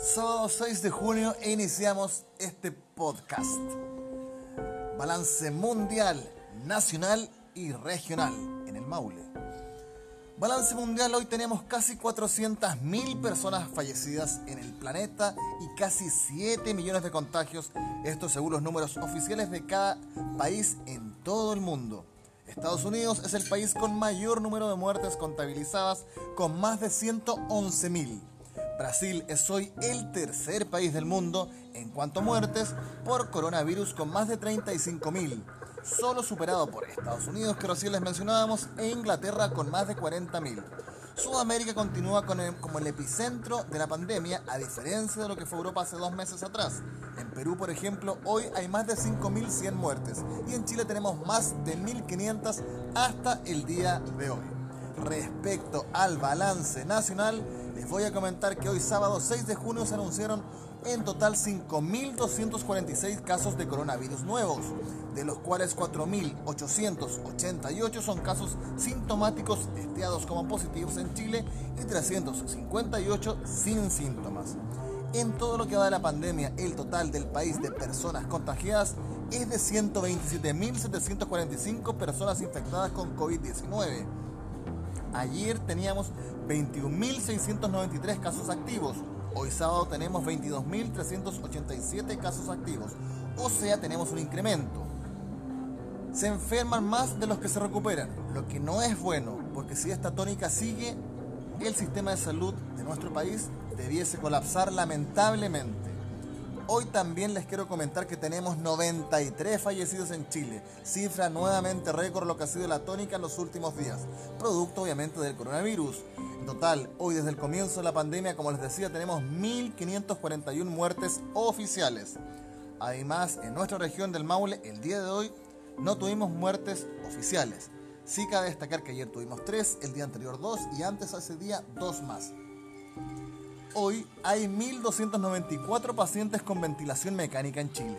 Sábado 6 de junio iniciamos este podcast. Balance mundial, nacional y regional en el Maule. Balance mundial, hoy tenemos casi 400.000 personas fallecidas en el planeta y casi 7 millones de contagios, esto según los números oficiales de cada país en todo el mundo. Estados Unidos es el país con mayor número de muertes contabilizadas, con más de 111.000. Brasil es hoy el tercer país del mundo en cuanto a muertes por coronavirus con más de 35.000, solo superado por Estados Unidos que recién les mencionábamos e Inglaterra con más de 40.000. Sudamérica continúa como el epicentro de la pandemia, a diferencia de lo que fue Europa hace dos meses atrás. En Perú, por ejemplo, hoy hay más de 5.100 muertes y en Chile tenemos más de 1.500 hasta el día de hoy. Respecto al balance nacional, voy a comentar que hoy sábado 6 de junio se anunciaron en total 5.246 casos de coronavirus nuevos, de los cuales 4.888 son casos sintomáticos testeados como positivos en Chile y 358 sin síntomas. En todo lo que va de la pandemia, el total del país de personas contagiadas es de 127.745 personas infectadas con COVID-19 Ayer teníamos 21.693 casos activos. Hoy sábado tenemos 22.387 casos activos. O sea, tenemos un incremento. Se enferman más de los que se recuperan, lo que no es bueno, porque si esta tónica sigue, el sistema de salud de nuestro país debiese colapsar lamentablemente. Hoy también les quiero comentar que tenemos 93 fallecidos en Chile, cifra nuevamente récord lo que ha sido la tónica en los últimos días, producto obviamente del coronavirus. En total, hoy desde el comienzo de la pandemia, como les decía, tenemos 1.541 muertes oficiales. Además, en nuestra región del Maule, el día de hoy, no tuvimos muertes oficiales. Sí cabe destacar que ayer tuvimos 3, el día anterior 2 y antes ese día 2 más. Hoy hay 1.294 pacientes con ventilación mecánica en Chile.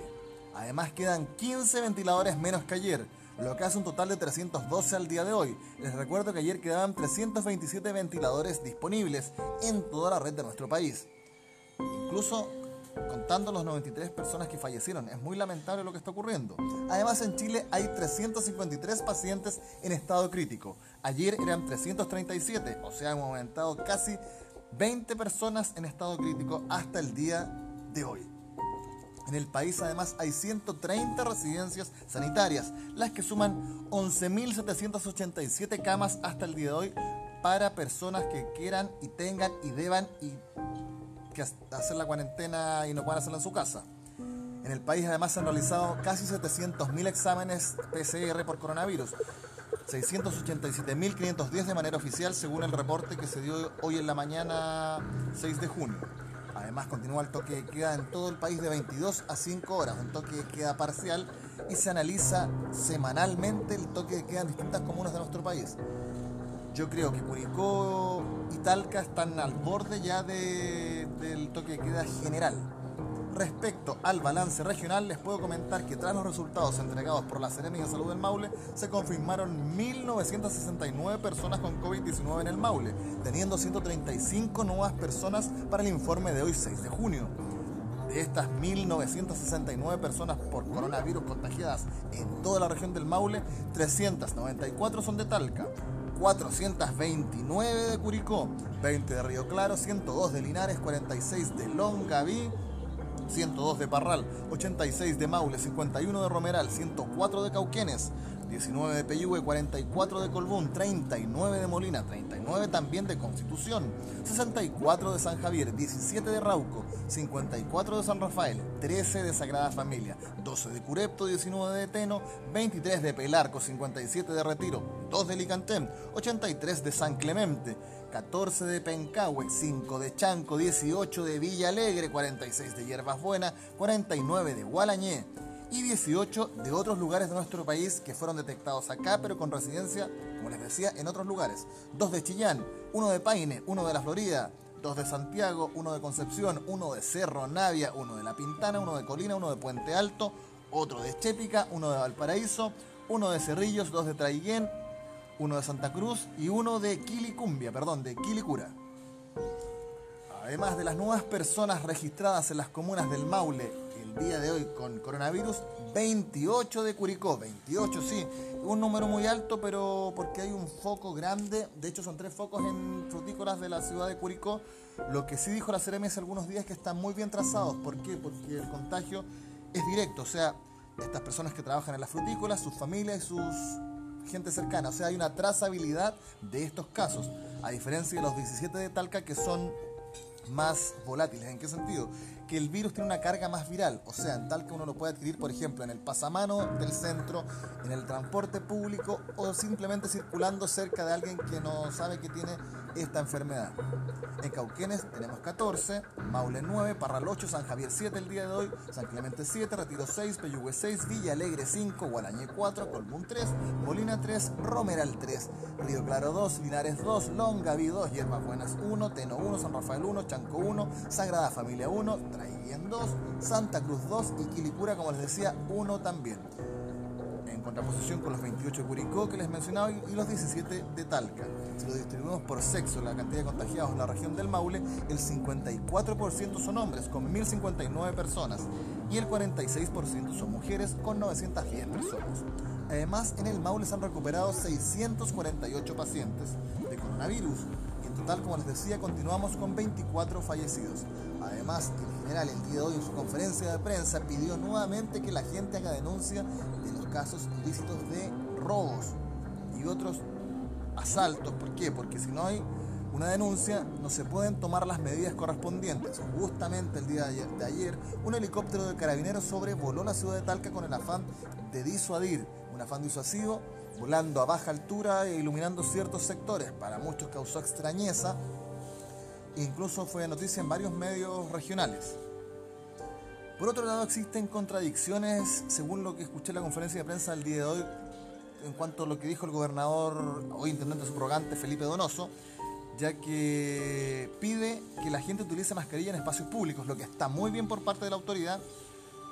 Además quedan 15 ventiladores menos que ayer, lo que hace un total de 312 al día de hoy. Les recuerdo que ayer quedaban 327 ventiladores disponibles en toda la red de nuestro país. Incluso contando los 93 personas que fallecieron. Es muy lamentable lo que está ocurriendo. Además, en Chile hay 353 pacientes en estado crítico. Ayer eran 337, o sea, hemos aumentado casi 20 personas en estado crítico hasta el día de hoy. En el país además hay 130 residencias sanitarias, las que suman 11.787 camas hasta el día de hoy para personas que quieran y tengan y deban y que hacer la cuarentena y no puedan hacerla en su casa. En el país además se han realizado casi 700.000 exámenes PCR por coronavirus, 687.510 de manera oficial según el reporte que se dio hoy en la mañana 6 de junio. Además continúa el toque de queda en todo el país de 22 a 5 horas, un toque de queda parcial y se analiza semanalmente el toque de queda en distintas comunas de nuestro país. Yo creo que Curicó y Talca están al borde ya del toque de queda general Respecto al balance regional, les puedo comentar que tras los resultados entregados por la Serena de Salud del Maule, se confirmaron 1.969 personas con COVID-19 en el Maule, teniendo 135 nuevas personas para el informe de hoy 6 de junio. De estas 1.969 personas por coronavirus contagiadas en toda la región del Maule, 394 son de Talca, 429 de Curicó, 20 de Río Claro, 102 de Linares, 46 de Longaví, 102 de Parral, 86 de Maule, 51 de Romeral, 104 de Cauquenes, 19 de Peyúgue, 44 de Colbún, 39 de Molina, 39 también de Constitución, 64 de San Javier, 17 de Rauco, 54 de San Rafael, 13 de Sagrada Familia, 12 de Curepto, 19 de Teno, 23 de Pelarco, 57 de Retiro, 2 de Licantén, 83 de San Clemente, 14 de Pencahue, 5 de Chanco, 18 de Villa Alegre, 46 de Hierbas Buenas, 49 de Gualañé y 18 de otros lugares de nuestro país que fueron detectados acá, pero con residencia, como les decía, en otros lugares. Dos de Chillán, uno de Paine, uno de La Florida, dos de Santiago, uno de Concepción, uno de Cerro Navia, uno de La Pintana, uno de Colina, uno de Puente Alto, otro de Chépica, uno de Valparaíso, uno de Cerrillos, dos de Traiguén, uno de Santa Cruz y uno de Quilicumbia, perdón, de Quilicura. Además de las nuevas personas registradas en las comunas del Maule el día de hoy con coronavirus, 28 de Curicó, 28 sí, un número muy alto, pero porque hay un foco grande, de hecho son tres focos en frutícolas de la ciudad de Curicó, lo que sí dijo la CRM hace algunos días que están muy bien trazados, ¿por qué? Porque el contagio es directo, o sea, estas personas que trabajan en las frutícolas, sus familias y sus gente cercana, o sea, hay una trazabilidad de estos casos, a diferencia de los 17 de Talca que son más volátiles. ¿En qué sentido? Que el virus tiene una carga más viral, o sea, tal que uno lo puede adquirir, por ejemplo, en el pasamano del centro, en el transporte público o simplemente circulando cerca de alguien que no sabe que tiene esta enfermedad. En Cauquenes tenemos 14, Maule 9, Parral 8, San Javier 7 el día de hoy, San Clemente 7, Retiro 6, Peyúgue 6, Villa Alegre 5, Gualañé 4, Colmún 3, Molina 3, Romeral 3, Río Claro 2, Linares 2, Longaví 2, Hierbas Buenas 1, Teno 1, San Rafael 1, Chanco 1, Sagrada Familia 1, Traiguén 2, Santa Cruz 2 y Quilicura, como les decía, 1 también en contraposición con los 28 de Curicó que les mencionaba y los 17 de Talca. Si lo distribuimos por sexo, la cantidad de contagiados en la región del Maule, el 54% son hombres, con 1.059 personas, y el 46% son mujeres, con 910 personas. Además, en el Maule se han recuperado 648 pacientes de coronavirus. Total, como les decía, continuamos con 24 fallecidos. Además, el general el día de hoy en su conferencia de prensa pidió nuevamente que la gente haga denuncia de los casos ilícitos de robos y otros asaltos. ¿Por qué? Porque si no hay una denuncia, no se pueden tomar las medidas correspondientes. Justamente el día de ayer, un helicóptero de carabineros sobrevoló la ciudad de Talca con el afán de disuadir, un afán disuasivo, volando a baja altura e iluminando ciertos sectores. Para muchos causó extrañeza incluso fue noticia en varios medios regionales. Por otro lado, existen contradicciones, según lo que escuché en la conferencia de prensa el día de hoy, en cuanto a lo que dijo el gobernador o intendente subrogante Felipe Donoso, ya que pide que la gente utilice mascarilla en espacios públicos, lo que está muy bien por parte de la autoridad,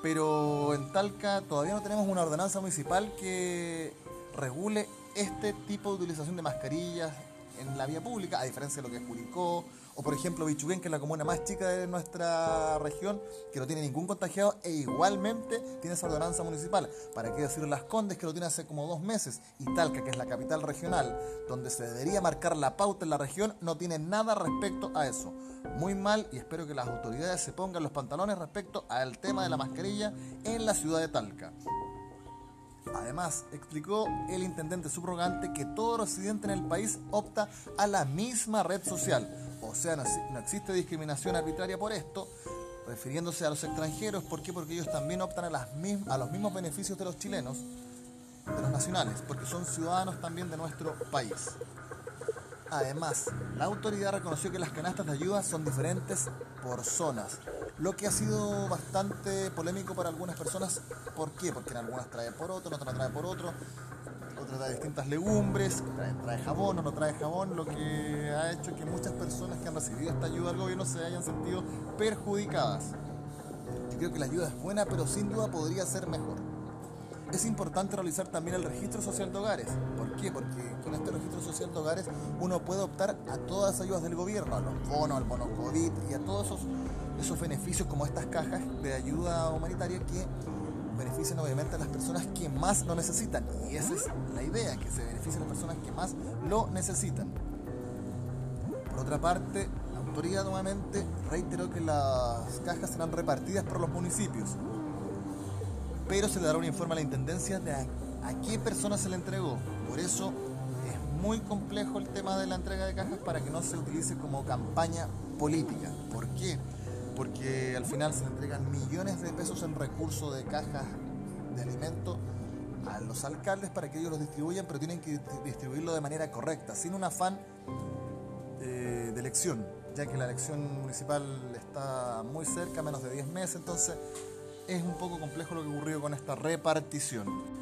pero en Talca todavía no tenemos una ordenanza municipal que regule este tipo de utilización de mascarillas en la vía pública, a diferencia de lo que es Curicó, o por ejemplo Bichuguén, que es la comuna más chica de nuestra región, que no tiene ningún contagiado e igualmente tiene esa ordenanza municipal. ¿Para qué decir Las Condes, que lo tiene hace como dos meses? Y Talca, que es la capital regional, donde se debería marcar la pauta en la región, no tiene nada respecto a eso. Muy mal y espero que las autoridades se pongan los pantalones respecto al tema de la mascarilla en la ciudad de Talca. Además, explicó el intendente subrogante que todo residente en el país opta a la misma red social. O sea, no, existe discriminación arbitraria por esto, refiriéndose a los extranjeros. ¿Por qué? Porque ellos también optan a, a los mismos beneficios de los chilenos, de los nacionales, porque son ciudadanos también de nuestro país. Además, la autoridad reconoció que las canastas de ayuda son diferentes por zonas, lo que ha sido bastante polémico para algunas personas. ¿Por qué? Porque en algunas trae por otro, en otras trae por otro, otras trae distintas legumbres, trae, jabón o no trae jabón, lo que ha hecho que muchas personas que han recibido esta ayuda del gobierno se hayan sentido perjudicadas. Yo creo que la ayuda es buena, pero sin duda podría ser mejor. Es importante realizar también el registro social de hogares. ¿Por qué? Porque con este registro social de hogares uno puede optar a todas las ayudas del gobierno, a los bonos, al bono COVID y a todos esos, esos beneficios como estas cajas de ayuda humanitaria que benefician obviamente a las personas que más lo necesitan. Y esa es la idea, que se beneficien las personas que más lo necesitan. Por otra parte, la autoridad nuevamente reiteró que las cajas serán repartidas por los municipios pero se le dará un informe a la Intendencia de a, qué persona se le entregó. Por eso es muy complejo el tema de la entrega de cajas para que no se utilice como campaña política. ¿Por qué? Porque al final se le entregan millones de pesos en recursos de cajas de alimentos a los alcaldes para que ellos los distribuyan, pero tienen que distribuirlo de manera correcta, sin un afán eh, de elección, ya que la elección municipal está muy cerca, menos de 10 meses, entonces es un poco complejo lo que ocurrió con esta repartición.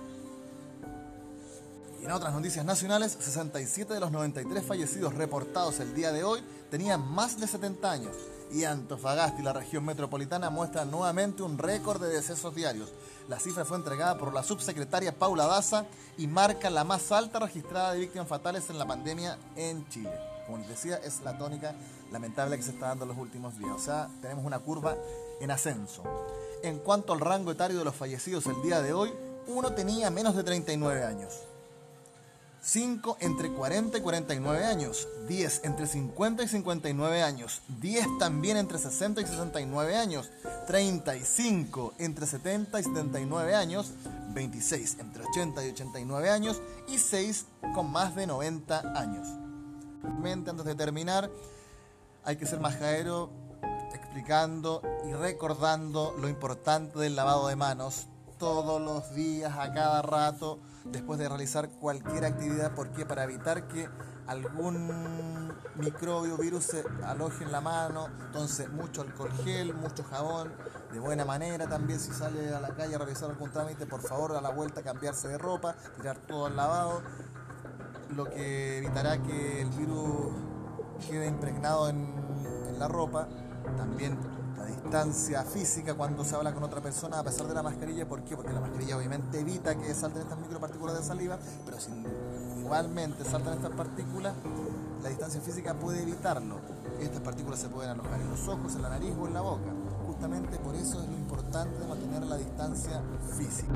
Y en otras noticias nacionales, 67 de los 93 fallecidos reportados el día de hoy tenían más de 70 años. y Antofagasta y la región metropolitana muestran nuevamente un récord de decesos diarios. La cifra fue entregada por la subsecretaria Paula Daza y marca la más alta registrada de víctimas fatales en la pandemia en Chile. Como les decía, es la tónica lamentable que se está dando en los últimos días. O sea, tenemos una curva en ascenso. En cuanto al rango etario de los fallecidos el día de hoy, uno tenía menos de 39 años. 5 entre 40 y 49 años, 10 entre 50 y 59 años, 10 también entre 60 y 69 años, 35 entre 70 y 79 años, 26 entre 80 y 89 años y 6 con más de 90 años. Antes de terminar, hay que ser majadero explicando y recordando lo importante del lavado de manos todos los días, a cada rato, después de realizar cualquier actividad. ¿Por qué? Para evitar que algún microbio, virus se aloje en la mano. Entonces, mucho alcohol gel, mucho jabón, de buena manera. También, si sale a la calle a realizar algún trámite, por favor, a la vuelta cambiarse de ropa, tirar todo al lavado. Lo que evitará que el virus quede impregnado en, en la ropa. También distancia física cuando se habla con otra persona a pesar de la mascarilla. ¿Por qué? Porque la mascarilla obviamente evita que salten estas micropartículas de saliva, pero si igualmente saltan estas partículas, la distancia física puede evitarlo. Estas partículas se pueden alojar en los ojos, en la nariz o en la boca. Justamente por eso es lo importante mantener la distancia física.